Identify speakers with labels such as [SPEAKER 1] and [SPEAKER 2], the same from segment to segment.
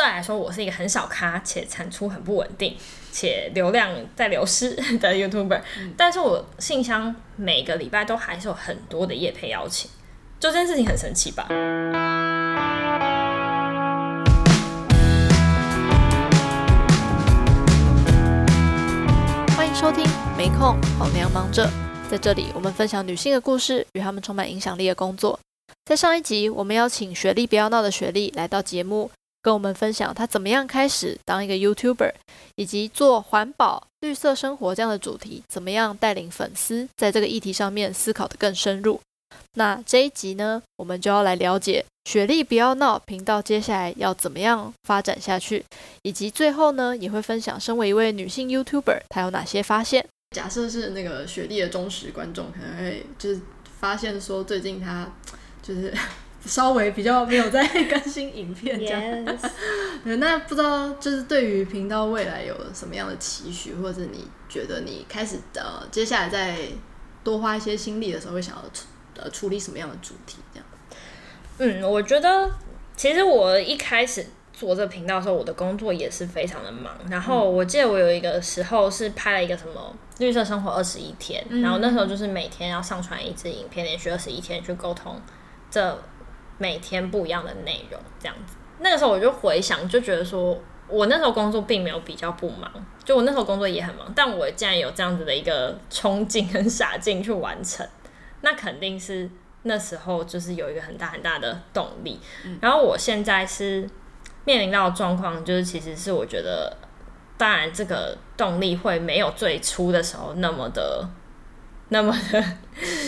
[SPEAKER 1] 照理来说，我是一个很小咖且产出很不稳定且流量在流失 的 YouTuber，嗯，但是我信箱每个礼拜都还是有很多的业配邀请，就这件事情很神奇吧。
[SPEAKER 2] 欢迎收听，没空，好娘忙着，在这里我们分享女性的故事与她们充满影响力的工作。在上一集，我们邀请雪莉不要闹的雪莉来到节目，跟我们分享她怎么样开始当一个 YouTuber，以及做环保、绿色生活这样的主题，怎么样带领粉丝在这个议题上面思考得更深入。那这一集呢，我们就要来了解雪莉不要闹频道接下来要怎么样发展下去，以及最后呢，也会分享身为一位女性 YouTuber，她有哪些发现。
[SPEAKER 3] 假设是那个雪莉的忠实观众，可能会就是发现说，最近她。就是稍微比较没有在更新影片这样，Yes. 那不知道就是对于频道未来有什么样的期许，或者你觉得你开始呃接下来再多花一些心力的时候，会想要处呃处理什么样的主题这样？
[SPEAKER 1] 嗯，我觉得其实我一开始做这个频道的时候，我的工作也是非常的忙。然后我记得我有一个时候是拍了一个什么绿色生活二十一天，嗯，然后那时候就是每天要上传一支影片，连续二十一天去沟通。这每天不一样的内容，这样子。那个时候我就回想，就觉得说，我那时候工作并没有比较不忙，就我那时候工作也很忙，但我竟然有这样子的一个冲劲跟傻劲去完成，那肯定是那时候就是有一个很大很大的动力。嗯。然后我现在是面临到的状况，就是其实是我觉得，当然这个动力会没有最初的时候那么的。那么的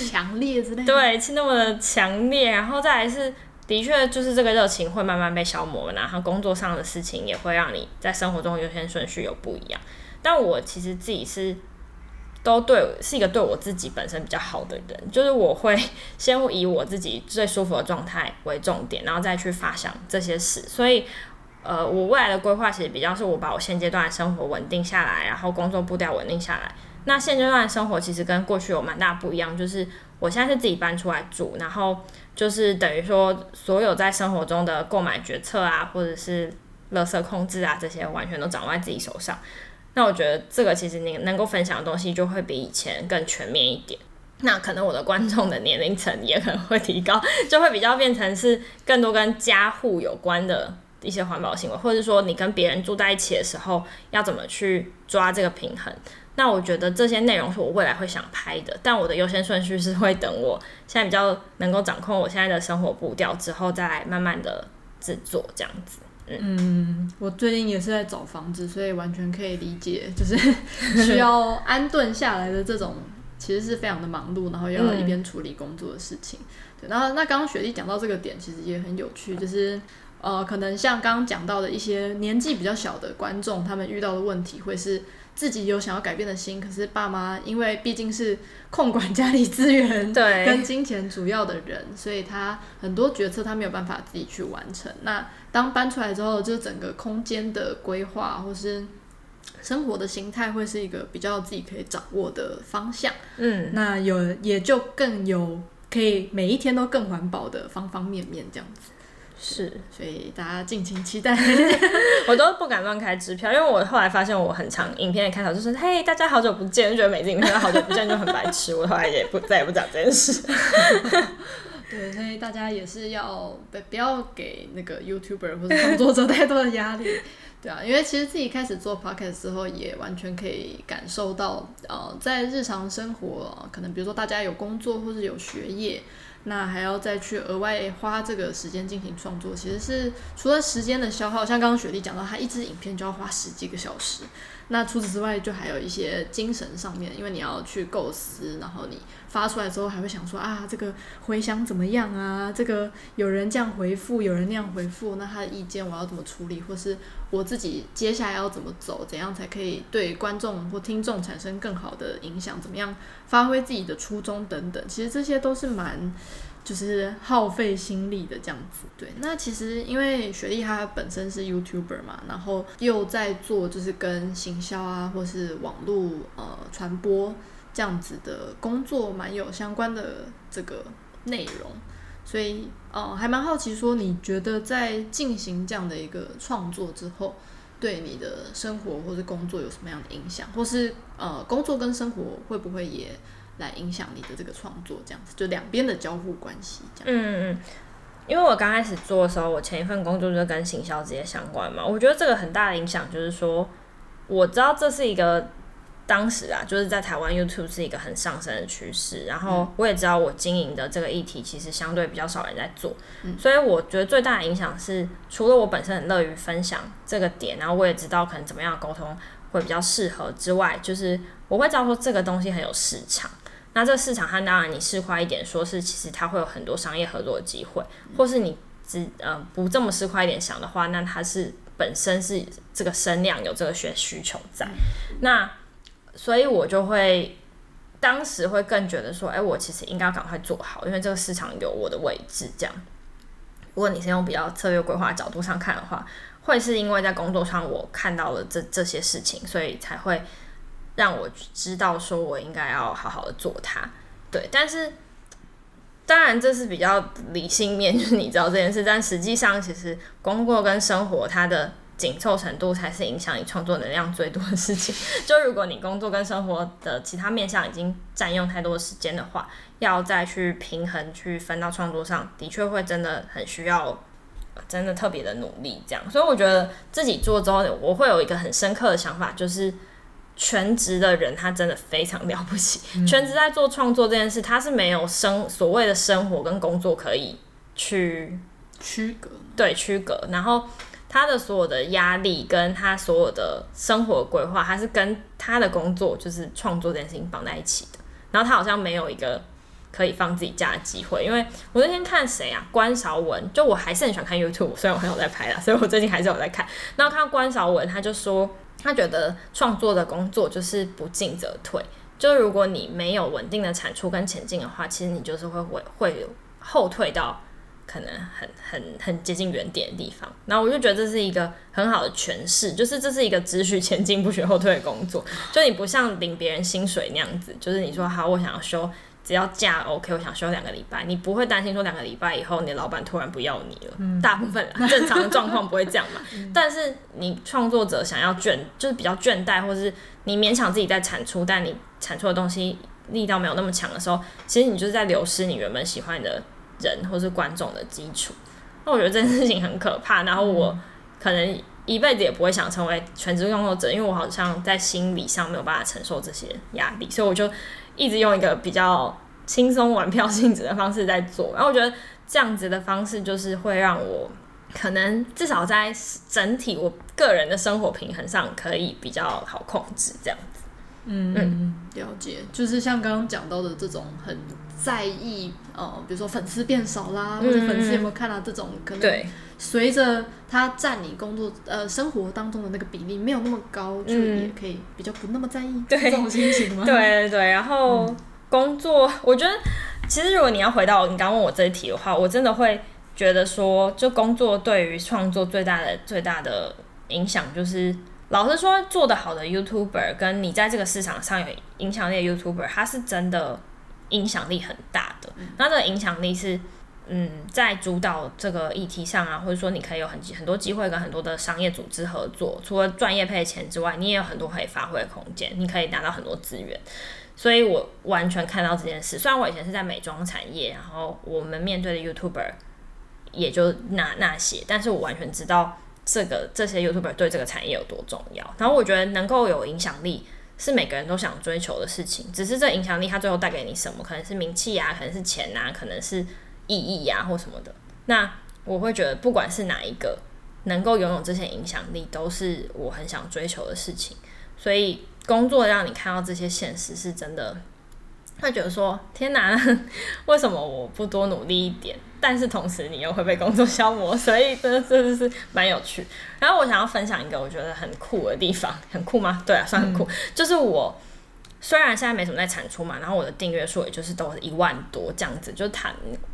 [SPEAKER 3] 强烈之类的，
[SPEAKER 1] 对，是那么的强烈，然后再来是，的确就是这个热情会慢慢被消磨，然后工作上的事情也会让你在生活中优先顺序有不一样。但我其实自己是都对，是一个对我自己本身比较好的人，就是我会先以我自己最舒服的状态为重点，然后再去发想这些事。所以，呃，我未来的规划其实比较是我把我现阶段的生活稳定下来，然后工作步调稳定下来。那现阶段生活其实跟过去有蛮大不一样，就是我现在是自己搬出来住，然后就是等于说所有在生活中的购买决策啊，或者是垃圾控制啊这些，完全都掌握在自己手上。那我觉得这个其实你能够分享的东西就会比以前更全面一点。那可能我的观众的年龄层也可能会提高，就会比较变成是更多跟家户有关的一些环保行为，或者说你跟别人住在一起的时候要怎么去抓这个平衡。那我觉得这些内容是我未来会想拍的，但我的优先顺序是会等我现在比较能够掌控我现在的生活步调之后，再来慢慢的制作这样子。嗯，
[SPEAKER 3] 嗯，我最近也是在找房子，所以完全可以理解，就是 需要安顿下来的这种，其实是非常的忙碌，然后又要一边处理工作的事情。嗯、对，然后那刚刚雪莉讲到这个点，其实也很有趣，就是呃，可能像刚刚讲到的一些年纪比较小的观众，他们遇到的问题会是。自己有想要改变的心，可是爸妈因为毕竟是控管家里资源对 跟金钱主要的人，所以他很多决策他没有办法自己去完成。那当搬出来之后，就整个空间的规划或是生活的形态会是一个比较自己可以掌握的方向。嗯，那有也就更有可以每一天都更环保的方方面面这样子。
[SPEAKER 1] 是，
[SPEAKER 3] 所以大家敬请期待。
[SPEAKER 1] 我都不敢乱开支票，因为我后来发现我很常影片的开头就是“嘿，大家好久不见”，就觉得每次影片好久不见就很白痴。我后来也不再也不讲这件事。
[SPEAKER 3] 对，所以大家也是要不不要给那个 YouTuber 或者创作者太多的压力。对啊，因为其实自己开始做 Podcast 之后，也完全可以感受到，呃，在日常生活，可能比如说大家有工作或者有学业。那还要再去额外花这个时间进行创作，其实是除了时间的消耗，像刚刚雪莉讲到，她一支影片就要花十几个小时。那除此之外，就还有一些精神上面，因为你要去构思，然后你发出来之后，还会想说啊，这个回响怎么样啊？这个有人这样回复，有人那样回复，那他的意见我要怎么处理，或是我自己接下来要怎么走，怎样才可以对观众或听众产生更好的影响？怎么样发挥自己的初衷等等，其实这些都是蛮。就是耗费心力的这样子，对。那其实因为雪莉她本身是 YouTuber 嘛，然后又在做就是跟行销啊，或是网络呃传播这样子的工作，蛮有相关的这个内容。所以，呃，还蛮好奇，说你觉得在进行这样的一个创作之后，对你的生活或者工作有什么样的影响，或是呃，工作跟生活会不会也来影响你的这个创作？这样子，就两边的交互关系，这样。
[SPEAKER 1] 嗯嗯。因为我刚开始做的时候，我前一份工作就跟行销直接相关嘛，我觉得这个很大的影响就是说，我知道这是一个当时啊，就是在台湾 YouTube 是一个很上升的趋势，然后我也知道我经营的这个议题其实相对比较少人在做，所以我觉得最大的影响是，除了我本身很乐于分享这个点，然后我也知道可能怎么样沟通会比较适合之外，就是我会知道说这个东西很有市场。那这个市场，它当然你市侩一点，说是其实它会有很多商业合作的机会，或是你只呃不这么市侩一点想的话，那它是本身是这个声量有这个需需求在，那所以我就会当时会更觉得说，哎，我其实应该要赶快做好，因为这个市场有我的位置。这样，如果你是用比较策略规划角度上看的话，会是因为在工作上我看到了这这些事情，所以才会。让我知道说，我应该要好好的做它，对。但是，当然这是比较理性面，就是你知道这件事。但实际上，其实工作跟生活它的紧凑程度，才是影响你创作能量最多的事情。就如果你工作跟生活的其他面向已经占用太多的时间的话，要再去平衡去分到创作上，的确会真的很需要，真的特别的努力这样。所以我觉得自己做之后，我会有一个很深刻的想法，就是。全职的人，他真的非常了不起。嗯、全职在做创作这件事，他是没有生所谓的生活跟工作可以去
[SPEAKER 3] 区隔，
[SPEAKER 1] 对区隔。然后他的所有的压力跟他所有的生活规划，他是跟他的工作就是创作这件事情绑在一起的。然后他好像没有一个可以放自己假的机会。因为我那天看谁啊，关韶文，就我还是很喜欢看 YouTube，虽然我很少在拍啦，所以我最近还是有在看。然后看到关韶文，他就说。他觉得创作的工作就是不进则退，就如果你没有稳定的产出跟前进的话，其实你就是会会会后退到可能很很很接近原点的地方。然后我就觉得这是一个很好的诠释，就是这是一个只许前进不许后退的工作，就你不像领别人薪水那样子，就是你说好，我想要休。只要假 OK，我想休两个礼拜，你不会担心说两个礼拜以后你的老板突然不要你了。嗯、大部分 正常的状况不会这样嘛。嗯、但是你创作者想要倦，就是比较倦怠，或是你勉强自己在产出，但你产出的东西力道没有那么强的时候，其实你就是在流失你原本喜欢的人或是观众的基础。那我觉得这件事情很可怕。然后我可能一辈子也不会想成为全职工作者，因为我好像在心理上没有办法承受这些压力，所以我就。一直用一个比较轻松玩票性质的方式在做，然后我觉得这样子的方式就是会让我可能至少在整体我个人的生活平衡上可以比较好控制这样子。
[SPEAKER 3] 嗯，嗯，了解，就是像刚刚讲到的这种很在意，呃，比如说粉丝变少啦，或者粉丝有没有看到这种，可能随着他占你工作呃生活当中的那个比例没有那么高，就也可以比较不那么在意这种心情吗？
[SPEAKER 1] 对对对，然后工作，我觉得其实如果你要回到你刚问我这一题的话，我真的会觉得说，就工作对于创作最大的最大的影响就是。老实说，做得好的 YouTuber 跟你在这个市场上有影响力的 YouTuber，他是真的影响力很大的。那这个影响力是，嗯，在主导这个议题上啊，或者说你可以有很很多机会跟很多的商业组织合作。除了赚业配钱之外，你也有很多可以发挥的空间，你可以拿到很多资源。所以我完全看到这件事。虽然我以前是在美妆产业，然后我们面对的 YouTuber 也就那那些，但是我完全知道。这个这些 YouTuber 对这个产业有多重要？然后我觉得能够有影响力是每个人都想追求的事情，只是这影响力它最后带给你什么？可能是名气啊，可能是钱啊，可能是意义啊，或什么的。那我会觉得，不管是哪一个能够拥有这些影响力，都是我很想追求的事情。所以工作让你看到这些现实，是真的会觉得说：天哪，为什么我不多努力一点？但是同时你又会被工作消磨，所以真的真的是蛮有趣。然后我想要分享一个我觉得很酷的地方，很酷吗？对啊，算很酷。嗯、就是我虽然现在没什么在产出嘛，然后我的订阅数也就是都是一万多这样子，就谈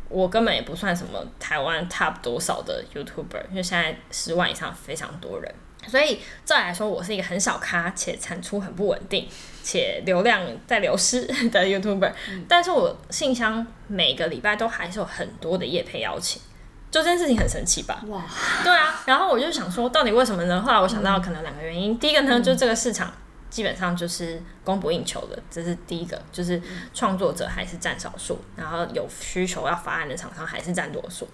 [SPEAKER 1] 我根本也不算什么台湾 top 多少的 YouTuber，因为现在十万以上非常多人，所以这来说我是一个很小咖且产出很不稳定且流量在流失的 YouTuber，嗯，但是我信箱每个礼拜都还是有很多的业配邀请，就这件事情很神奇吧？哇，对啊，然后我就想说到底为什么呢？后来我想到可能两个原因，嗯，第一个呢就是这个市场。基本上就是供不应求的，这是第一个，就是创作者还是占少数，然后有需求要发案的厂商还是占多数。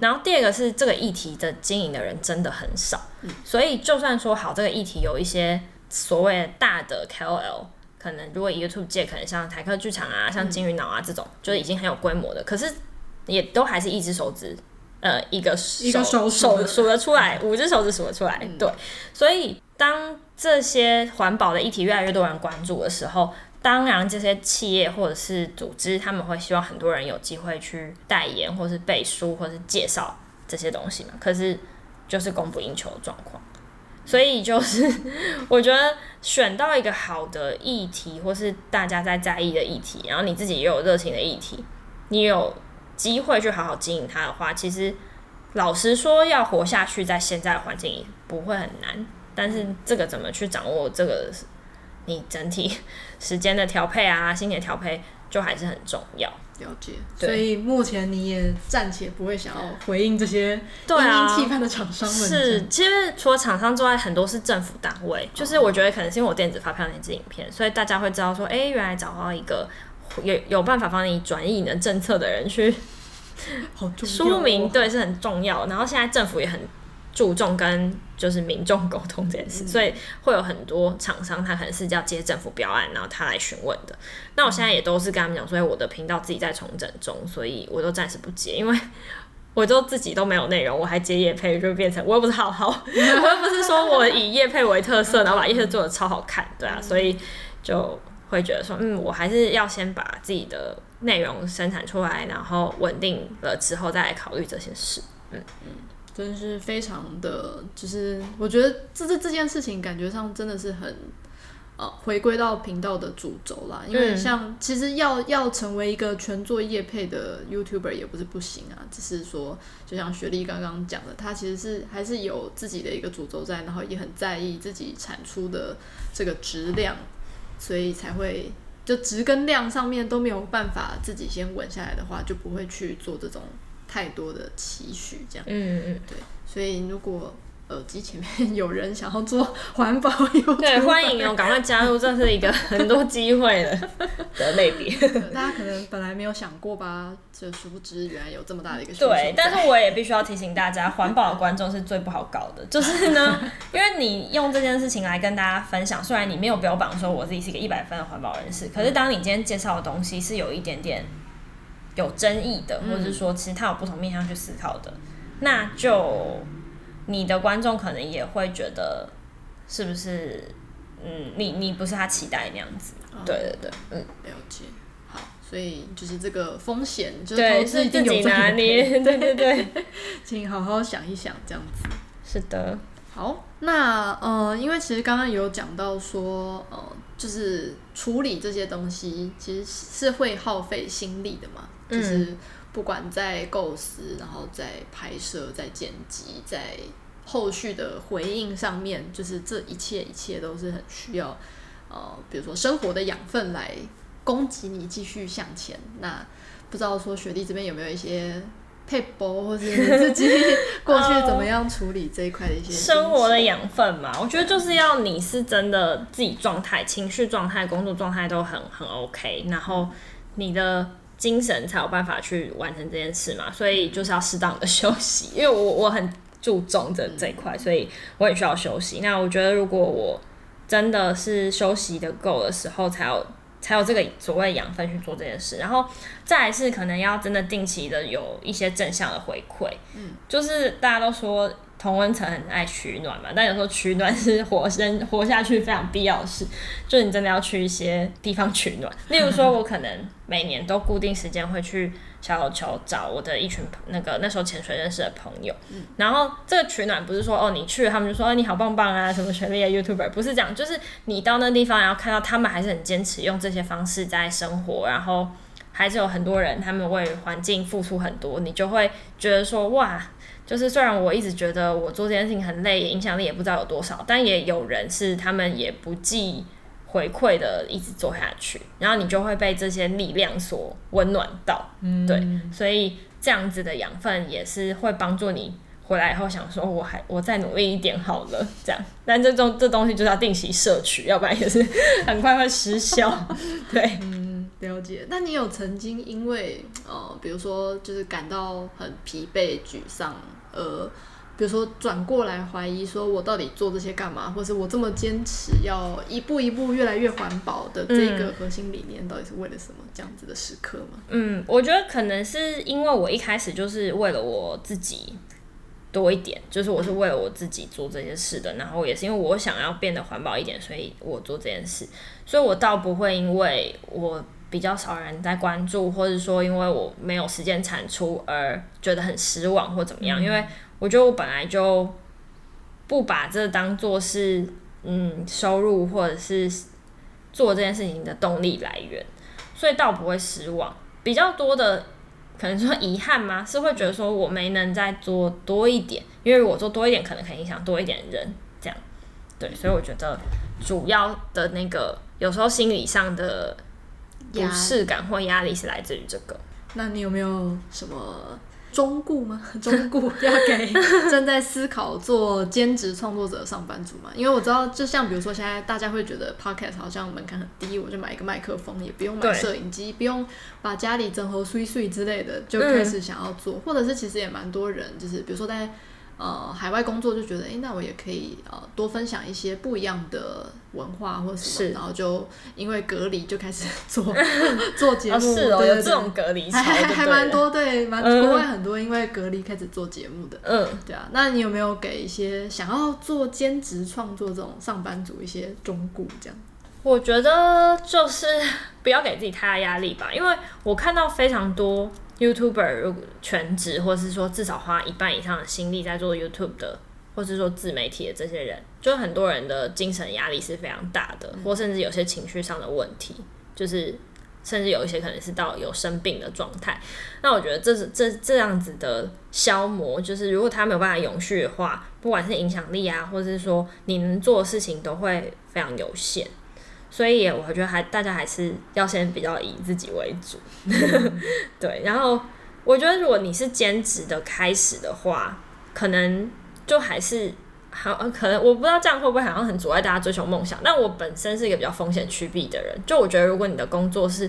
[SPEAKER 1] 然后第二个是这个议题的经营的人真的很少，所以就算说好这个议题有一些所谓大的 KOL，可能如果 YouTube 界可能像台客剧场啊、像金鱼脑啊这种，就是已经很有规模的，可是也都还是一只手指，呃，一个手一个手手数得出来，五只手指数得出来，对，所以当。这些环保的议题越来越多人关注的时候，当然这些企业或者是组织，他们会希望很多人有机会去代言，或是背书，或是介绍这些东西嘛。可是就是供不应求的状况，所以就是 我觉得选到一个好的议题，或是大家在在意的议题，然后你自己也有热情的议题，你有机会去好好经营它的话，其实老实说，要活下去在现在的环境不会很难。但是这个怎么去掌握这个，你整体时间的调配啊，心理的调配就还是很重要。
[SPEAKER 3] 了解。所以目前你也暂且不会想要回应这些对啊期盼的厂商们。
[SPEAKER 1] 是，其实除了厂商之外，很多是政府单位。就是我觉得可能是因为我电子发票那支影片，所以大家会知道说，哎、欸，原来找到一个有有办法帮你转移你的政策的人去好 说明，对，是很重要。然后现在政府也很。注重跟就是民众沟通这件事，所以会有很多厂商，他可能是要接政府标案，然后他来询问的。那我现在也都是跟他们讲，所以我的频道自己在重整中，所以我都暂时不接，因为我就自己都没有内容，我还接叶配，就变成我又不是好好，我又不是说我以叶配为特色，然后把叶配做的超好看，对啊，所以就会觉得说，嗯，我还是要先把自己的内容生产出来，然后稳定了之后再来考虑这些事，嗯嗯。
[SPEAKER 3] 真是非常的，就是我觉得这这这件事情感觉上真的是很，呃，回归到频道的主轴啦。因为像其实要要成为一个全做业配的 YouTuber 也不是不行啊，只是说就像雪莉刚刚讲的，他其实是还是有自己的一个主轴在，然后也很在意自己产出的这个质量，所以才会就值跟量上面都没有办法自己先稳下来的话，就不会去做这种。太多的期许，这样，嗯嗯，对，所以如果耳机前面有人想要做环保，YouTuber，
[SPEAKER 1] 对，欢迎哦，赶快加入，这是一个很多机会的 的类别。
[SPEAKER 3] 大家可能本来没有想过吧，就殊不知原来有这么大的一
[SPEAKER 1] 个。对，但是我也必须要提醒大家，环保的观众是最不好搞的，就是呢，因为你用这件事情来跟大家分享，虽然你没有标榜说我自己是一个一百分的环保人士，可是当你今天介绍的东西是有一点点。有争议的，或者是说其实他有不同面向去思考的，嗯、那就你的观众可能也会觉得是不是？嗯，你你不是他期待那样子。哦、对对对，嗯，
[SPEAKER 3] 了解。好，所以就是这个风险，
[SPEAKER 1] 就是投资一定有拿捏。对对对，
[SPEAKER 3] 请好好想一想，这样子。
[SPEAKER 1] 是的。
[SPEAKER 3] 好，那呃，因为其实刚刚有讲到说，呃，就是处理这些东西，其实是会耗费心力的嘛。就是不管在构思，然后在拍摄、在剪辑、在后续的回应上面，就是这一切一切都是很需要，呃，比如说生活的养分来供给你继续向前。那不知道说雪莉这边有没有一些撇步，或者你自己 过去怎么样处理这一块的一些
[SPEAKER 1] 生活的养分嘛？我觉得就是要你是真的自己状态、情绪状态、工作状态都很很 OK，然后你的。精神才有办法去完成这件事嘛，所以就是要适当的休息，因为我我很注重这这一块，所以我很需要休息。那我觉得如果我真的是休息的够的时候，才有才有这个所谓养分去做这件事。然后再来是可能要真的定期的有一些正向的回馈，嗯，就是大家都说同温层很爱取暖嘛，但有时候取暖是活生 活下去非常必要的事，就你真的要去一些地方取暖。例如说，我可能每年都固定时间会去小琉球找我的一群那个那时候潜水认识的朋友，嗯、然后这个取暖不是说哦你去他们就说、哦、你好棒棒啊什么全力的 YouTuber，不是这样，就是你到那地方然后看到他们还是很坚持用这些方式在生活，然后还是有很多人他们为环境付出很多，你就会觉得说哇。就是虽然我一直觉得我做这件事情很累，影响力也不知道有多少，但也有人是他们也不计回馈的一直做下去，然后你就会被这些力量所温暖到，嗯，对，所以这样子的养分也是会帮助你回来以后想说我还我再努力一点好了，这样，但这种这东西就是要定期摄取，要不然也是很快会失效，对。
[SPEAKER 3] 嗯了解，那你有曾经因为呃，比如说就是感到很疲惫、沮丧，呃，比如说转过来怀疑说，我到底做这些干嘛，或是我这么坚持要一步一步越来越环保的这个核心理念，到底是为了什么？这样子的时刻吗？
[SPEAKER 1] 嗯，我觉得可能是因为我一开始就是为了我自己多一点，就是我是为了我自己做这件事的，然后也是因为我想要变得环保一点，所以我做这件事，所以我倒不会因为我。比较少人在关注，或者说因为我没有时间产出而觉得很失望或怎么样。嗯、因为我觉得我本来就不把这当做是嗯收入或者是做这件事情的动力来源，所以倒不会失望。比较多的可能说遗憾吗？是会觉得说我没能再做多一点，因为我做多一点可能可以影响多一点人，这样。对，所以我觉得主要的那个有时候心理上的。不适感或压力是来自于这个。
[SPEAKER 3] 那你有没有什么忠告吗？中顾要给 正在思考做兼职创作者的上班族嘛？因为我知道，就像比如说现在大家会觉得 Podcast 好像门槛很低，我就买一个麦克风，也不用买摄影机，不用把家里整合碎碎之类的，就开始想要做。嗯、或者是其实也蛮多人，就是比如说在。呃，海外工作就觉得，哎、欸，那我也可以呃多分享一些不一样的文化或什么，是然后就因为隔离就开始 做做节目，
[SPEAKER 1] 哦是哦，对对对，有这种隔离
[SPEAKER 3] 还还蛮多，对，蛮、嗯、国外很多因为隔离开始做节目的，嗯，对啊，那你有没有给一些想要做兼职创作这种上班族一些忠告这样？
[SPEAKER 1] 我觉得就是 不要给自己太大压力吧，因为我看到非常多。YouTuber 全职，或是说至少花一半以上的心力在做 YouTube 的，或是说自媒体的这些人，就很多人的精神压力是非常大的，或甚至有些情绪上的问题，就是甚至有一些可能是到有生病的状态。那我觉得这是这这样子的消磨，就是如果他没有办法永续的话，不管是影响力啊，或者是说你能做的事情，都会非常有限。所以我觉得还大家还是要先比较以自己为主，对。然后我觉得如果你是兼职的开始的话，可能就还是好，可能我不知道这样会不会好像很阻碍大家追求梦想。但我本身是一个比较风险趋避的人，就我觉得如果你的工作是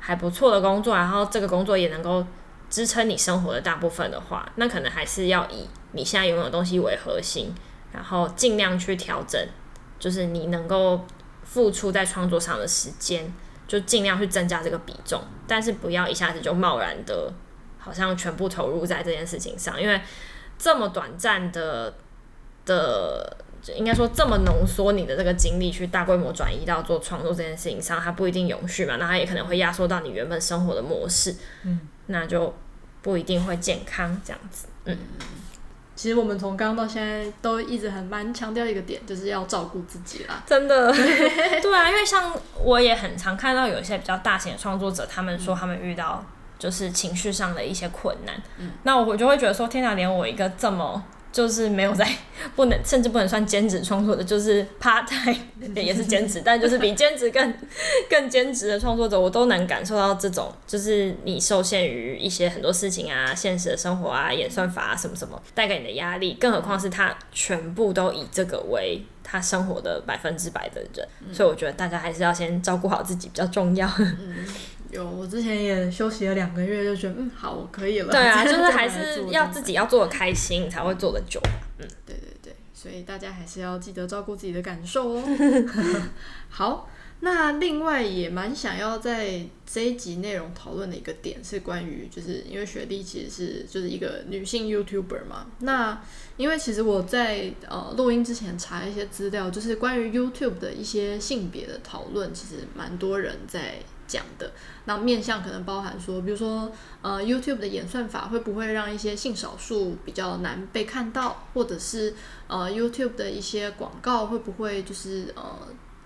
[SPEAKER 1] 还不错的工作，然后这个工作也能够支撑你生活的大部分的话，那可能还是要以你现在拥有的东西为核心，然后尽量去调整，就是你能够。付出在创作上的时间，就尽量去增加这个比重，但是不要一下子就贸然的，好像全部投入在这件事情上，因为这么短暂的的，应该说这么浓缩你的这个精力去大规模转移到做创作这件事情上，它不一定永续嘛，那它也可能会压缩到你原本生活的模式，嗯，那就不一定会健康这样子，嗯。
[SPEAKER 3] 其实我们从刚刚到现在都一直很蛮强调一个点，就是要照顾自己啦。
[SPEAKER 1] 真的，对 啊，因为像我也很常看到有一些比较大型的创作者，他们说他们遇到就是情绪上的一些困难。嗯，那我就会觉得说，天哪，连我一个这么。就是没有在不能，甚至不能算兼职创作的，就是 part time 也是兼职，但就是比兼职更更兼职的创作者，我都能感受到这种，就是你受限于一些很多事情啊，现实的生活啊，演算法啊什么什么带给你的压力，更何况是他全部都以这个为他生活的百分之百的人，嗯、所以我觉得大家还是要先照顾好自己比较重要。嗯
[SPEAKER 3] 有，我之前也休息了两个月，就觉得嗯，好，我可以了。
[SPEAKER 1] 对啊，就是还是要自己要做的开心，才会做的久。嗯，
[SPEAKER 3] 对对对，所以大家还是要记得照顾自己的感受哦。好。那另外也蛮想要在这一集内容讨论的一个点是关于，就是因为雪莉其实是就是一个女性 YouTuber 嘛。那因为其实我在呃录音之前查一些资料，就是关于 YouTube 的一些性别的讨论，其实蛮多人在讲的。那面向可能包含说，比如说呃 YouTube 的演算法会不会让一些性少数比较难被看到，或者是呃 YouTube 的一些广告会不会就是呃。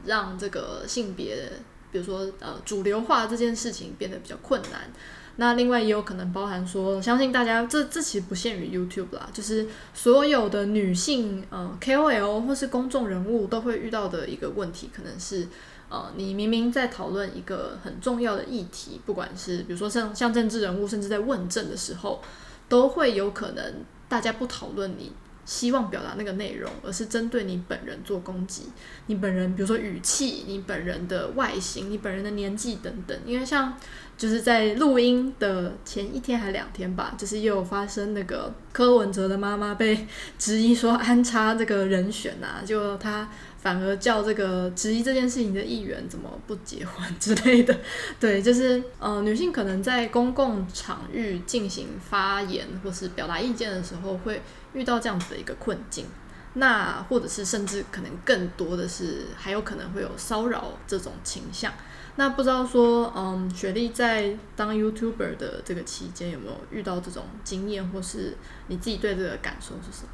[SPEAKER 3] 让这个性别，比如说呃主流化这件事情变得比较困难。那另外也有可能包含说，相信大家这这其实不限于 YouTube 啦，就是所有的女性呃 KOL 或是公众人物都会遇到的一个问题，可能是呃你明明在讨论一个很重要的议题，不管是比如说像像政治人物，甚至在问政的时候，都会有可能大家不讨论你。希望表达那个内容，而是针对你本人做攻击。你本人，比如说语气，你本人的外形，你本人的年纪等等。因为像就是在录音的前一天还两天吧，就是又有发生那个柯文哲的妈妈被质疑说安插这个人选啊，就他。反而叫这个质疑这件事情的议员怎么不结婚之类的，对，就是呃，女性可能在公共场域进行发言或是表达意见的时候，会遇到这样子的一个困境。那或者是甚至可能更多的是，还有可能会有骚扰这种倾向。那不知道说，嗯，雪莉在当 YouTuber 的这个期间，有没有遇到这种经验，或是你自己对这个感受是什么？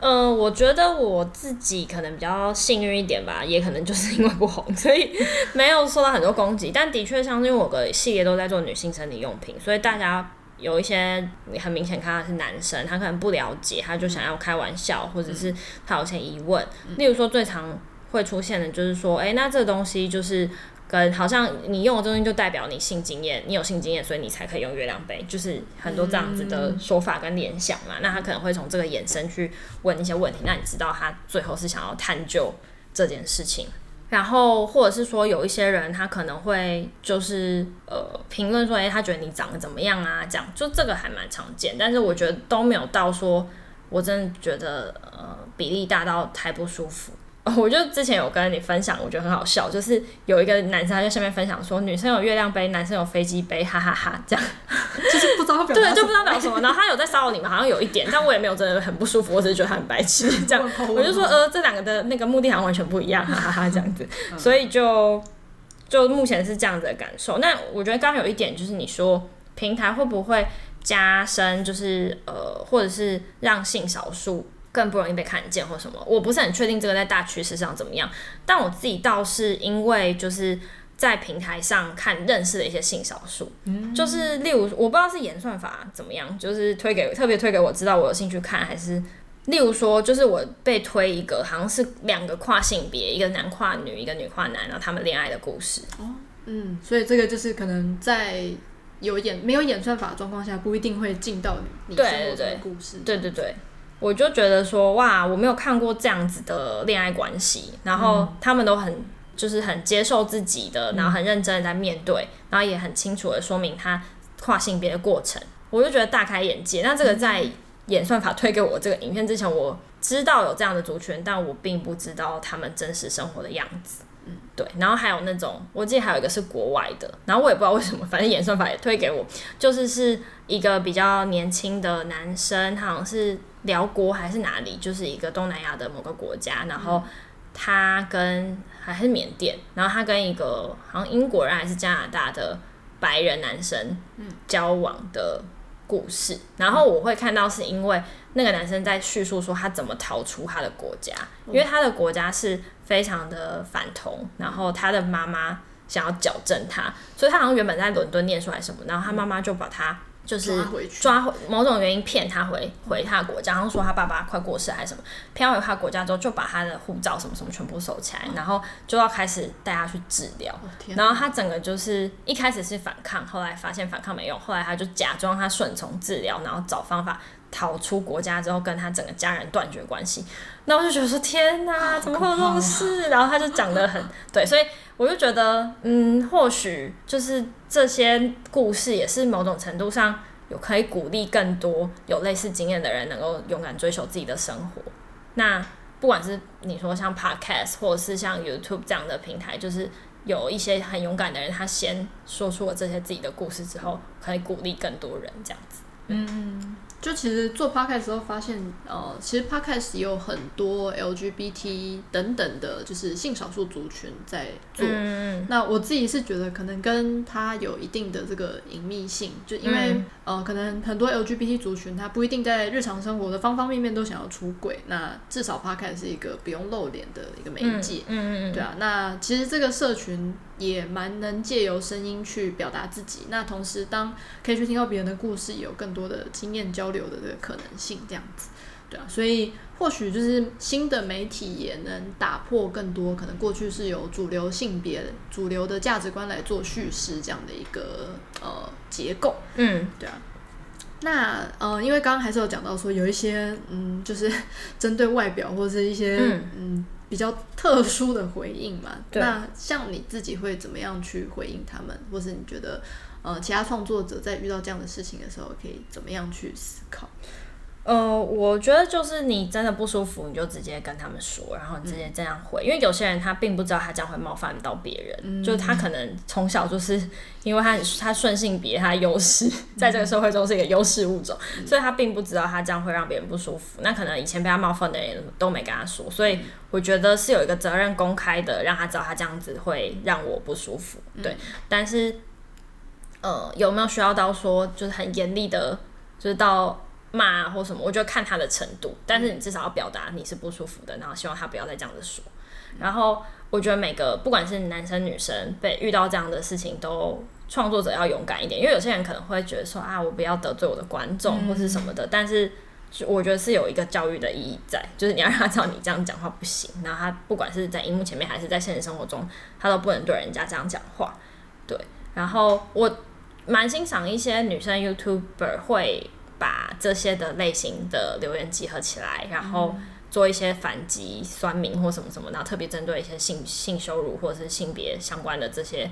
[SPEAKER 1] 嗯，我觉得我自己可能比较幸运一点吧，也可能就是因为不红，所以没有受到很多攻击。但的确，像是因为我的系列都在做女性生理用品，所以大家有一些你很明显看到是男生，他可能不了解，他就想要开玩笑，或者是他有些疑问。例如说，最常会出现的就是说，哎、欸，那这个东西就是。跟好像你用的东西就代表你性经验，你有性经验，所以你才可以用月亮杯，就是很多这样子的说法跟联想嘛。那他可能会从这个延伸去问一些问题，那你知道他最后是想要探究这件事情，然后或者是说有一些人他可能会就是呃评论说，诶、欸，他觉得你长得怎么样啊？这样就这个还蛮常见，但是我觉得都没有到说我真的觉得呃比例大到太不舒服。我就之前有跟你分享，我觉得很好笑，就是有一个男生他在下面分享说，女生有月亮杯，男生有飞机杯，哈哈哈，哈，这样，
[SPEAKER 3] 就是不知道表
[SPEAKER 1] 对，就不知道表什么。然后他有在骚扰你们，好像有一点，但我也没有真的很不舒服，我只是觉得他很白痴，这样。我就说，呃，这两个的那个目的好像完全不一样，哈哈哈，哈，这样子。所以就就目前是这样子的感受。那我觉得刚刚有一点就是你说平台会不会加深，就是呃，或者是让性少数。更不容易被看见或什么，我不是很确定这个在大趋势上怎么样。但我自己倒是因为就是在平台上看认识的一些性少数，嗯，就是例如我不知道是演算法怎么样，就是推给特别推给我知道我有兴趣看，还是例如说就是我被推一个好像是两个跨性别，一个男跨女，一个女跨男，然后他们恋爱的故事。
[SPEAKER 3] 哦，嗯，所以这个就是可能在有演没有演算法的状况下，不一定会进到你生活中的故事。
[SPEAKER 1] 对对对。我就觉得说哇，我没有看过这样子的恋爱关系，然后他们都很就是很接受自己的，然后很认真的在面对，然后也很清楚的说明他跨性别的过程，我就觉得大开眼界。那这个在演算法推给我这个影片之前，我知道有这样的族群，但我并不知道他们真实生活的样子。嗯，对。然后还有那种，我记得还有一个是国外的，然后我也不知道为什么，反正演算法也推给我，就是是一个比较年轻的男生，他好像是。辽国还是哪里，就是一个东南亚的某个国家，然后他跟还是缅甸，然后他跟一个好像英国人还是加拿大的白人男生交往的故事，然后我会看到是因为那个男生在叙述说他怎么逃出他的国家，因为他的国家是非常的反同，然后他的妈妈想要矫正他，所以他好像原本在伦敦念书还是什么，然后他妈妈就把他。就是抓回某种原因骗他回回他的国家，然后说他爸爸快过世还是什么，骗回他国家之后就把他的护照什么什么全部收起来，然后就要开始带他去治疗。然后他整个就是一开始是反抗，后来发现反抗没用，后来他就假装他顺从治疗，然后找方法逃出国家之后跟他整个家人断绝关系。那我就觉得说天哪，怎么会有这种事？然后他就讲得很 对，所以。我就觉得，嗯，或许就是这些故事也是某种程度上有可以鼓励更多有类似经验的人能够勇敢追求自己的生活。那不不管是你说像 Podcast 或者是像 YouTube 这样的平台，就是有一些很勇敢的人，他先说出了这些自己的故事之后，可以鼓励更多人这样子。
[SPEAKER 3] 嗯。就其实做 podcast 时候发现，呃，其实 podcast 也有很多 LGBT 等等的，就是性少数族群在做。嗯、那我自己是觉得，可能跟它有一定的这个隐秘性，就因为、嗯、呃，可能很多 LGBT 族群他不一定在日常生活的方方面面都想要出轨。那至少 podcast 是一个不用露脸的一个媒介。嗯嗯嗯。对啊，那其实这个社群。也蛮能借由声音去表达自己，那同时当可以去听到别人的故事，有更多的经验交流的这个可能性，这样子，对啊，所以或许就是新的媒体也能打破更多可能过去是由主流性别、主流的价值观来做叙事这样的一个呃结构，嗯，对啊，那呃，因为刚刚还是有讲到说有一些嗯，就是针对外表或者是一些嗯。嗯比较特殊的回应嘛，那像你自己会怎么样去回应他们，或是你觉得呃其他创作者在遇到这样的事情的时候可以怎么样去思考？
[SPEAKER 1] 呃，我觉得就是你真的不舒服，你就直接跟他们说，然后你直接这样回，嗯、因为有些人他并不知道他这样会冒犯到别人，嗯、就是他可能从小就是因为他他顺性别，他优势在这个社会中是一个优势物种，嗯、所以他并不知道他这样会让别人不舒服。那可能以前被他冒犯的人都没跟他说，所以我觉得是有一个责任公开的，让他知道他这样子会让我不舒服。对，嗯、但是呃，有没有需要到说就是很严厉的，就是到。骂或什么，我觉得看他的程度，但是你至少要表达你是不舒服的，然后希望他不要再这样子说。然后我觉得每个不管是男生女生被遇到这样的事情，都创作者要勇敢一点，因为有些人可能会觉得说啊，我不要得罪我的观众或是什么的，嗯、但是我觉得是有一个教育的意义在，就是你要让他知道你这样讲话不行，然后他不管是在荧幕前面还是在现实生活中，他都不能对人家这样讲话。对，然后我蛮欣赏一些女生 YouTuber 会。把这些的类型的留言集合起来，然后做一些反击、酸民或什么什么，然后特别针对一些性性羞辱或者是性别相关的这些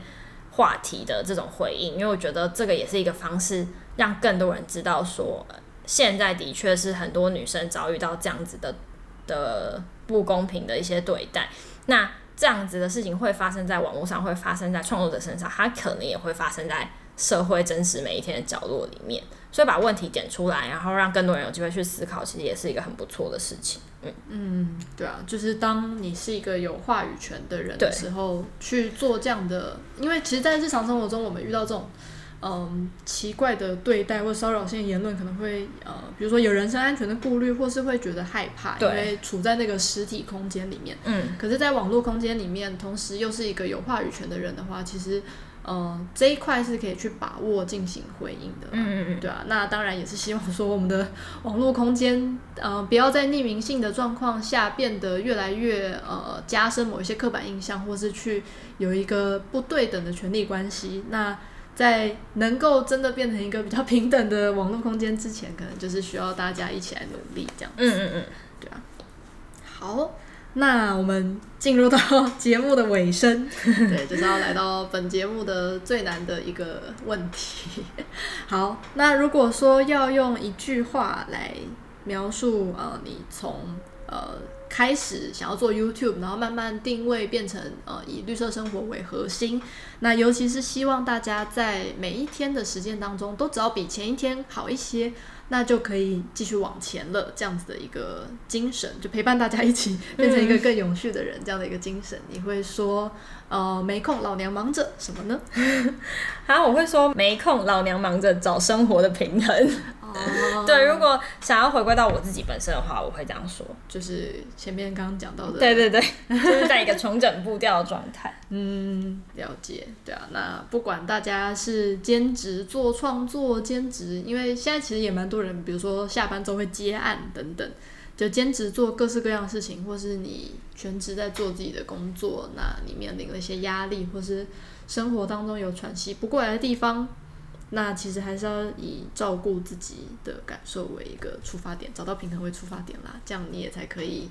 [SPEAKER 1] 话题的这种回应，因为我觉得这个也是一个方式，让更多人知道说，现在的确是很多女生遭遇到这样子的的不公平的一些对待。那这样子的事情会发生在网络上，会发生在创作者身上，它可能也会发生在社会真实每一天的角落里面。所以把问题点出来，然后让更多人有机会去思考，其实也是一个很不错的事情。嗯
[SPEAKER 3] 嗯，对啊，就是当你是一个有话语权的人的时候，去做这样的，因为其实，在日常生活中，我们遇到这种嗯奇怪的对待或骚扰性言论，可能会呃，比如说有人身安全的顾虑，或是会觉得害怕，因为处在那个实体空间里面。嗯，可是，在网络空间里面，同时又是一个有话语权的人的话，其实。呃，这一块是可以去把握进行回应的，嗯嗯对啊，那当然也是希望说我们的网络空间，呃，不要在匿名性的状况下变得越来越呃加深某一些刻板印象，或是去有一个不对等的权利关系。那在能够真的变成一个比较平等的网络空间之前，可能就是需要大家一起来努力这样子。嗯嗯嗯，对啊，好。那我们进入到节目的尾声，对，就是要来到本节目的最难的一个问题。好，那如果说要用一句话来描述，呃，你从呃开始想要做 YouTube，然后慢慢定位变成呃以绿色生活为核心，那尤其是希望大家在每一天的实践当中，都只要比前一天好一些。那就可以继续往前了，这样子的一个精神，就陪伴大家一起变成一个更有序的人，这样的一个精神，你会说，呃，没空，老娘忙着什么呢？
[SPEAKER 1] 好，我会说没空，老娘忙着找生活的平衡。对，如果想要回归到我自己本身的话，我会这样说，
[SPEAKER 3] 就是前面刚刚讲到的，
[SPEAKER 1] 对对对，就是在一个重整步调的状态。
[SPEAKER 3] 嗯，了解。对啊，那不管大家是兼职做创作，兼职，因为现在其实也蛮多人，比如说下班之后会接案等等，就兼职做各式各样的事情，或是你全职在做自己的工作，那你面临了一些压力，或是生活当中有喘息不过来的地方。那其实还是要以照顾自己的感受为一个出发点，找到平衡为出发点啦，这样你也才可以，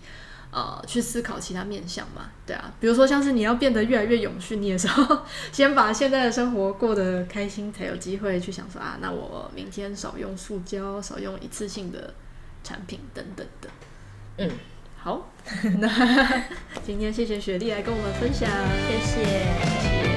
[SPEAKER 3] 呃，去思考其他面向嘛，对啊，比如说像是你要变得越来越永续，你也是要先把现在的生活过得开心，才有机会去想说啊，那我明天少用塑胶，少用一次性的产品等等的，嗯。好，那今天谢谢雪莉来跟我们分享，
[SPEAKER 1] 谢谢。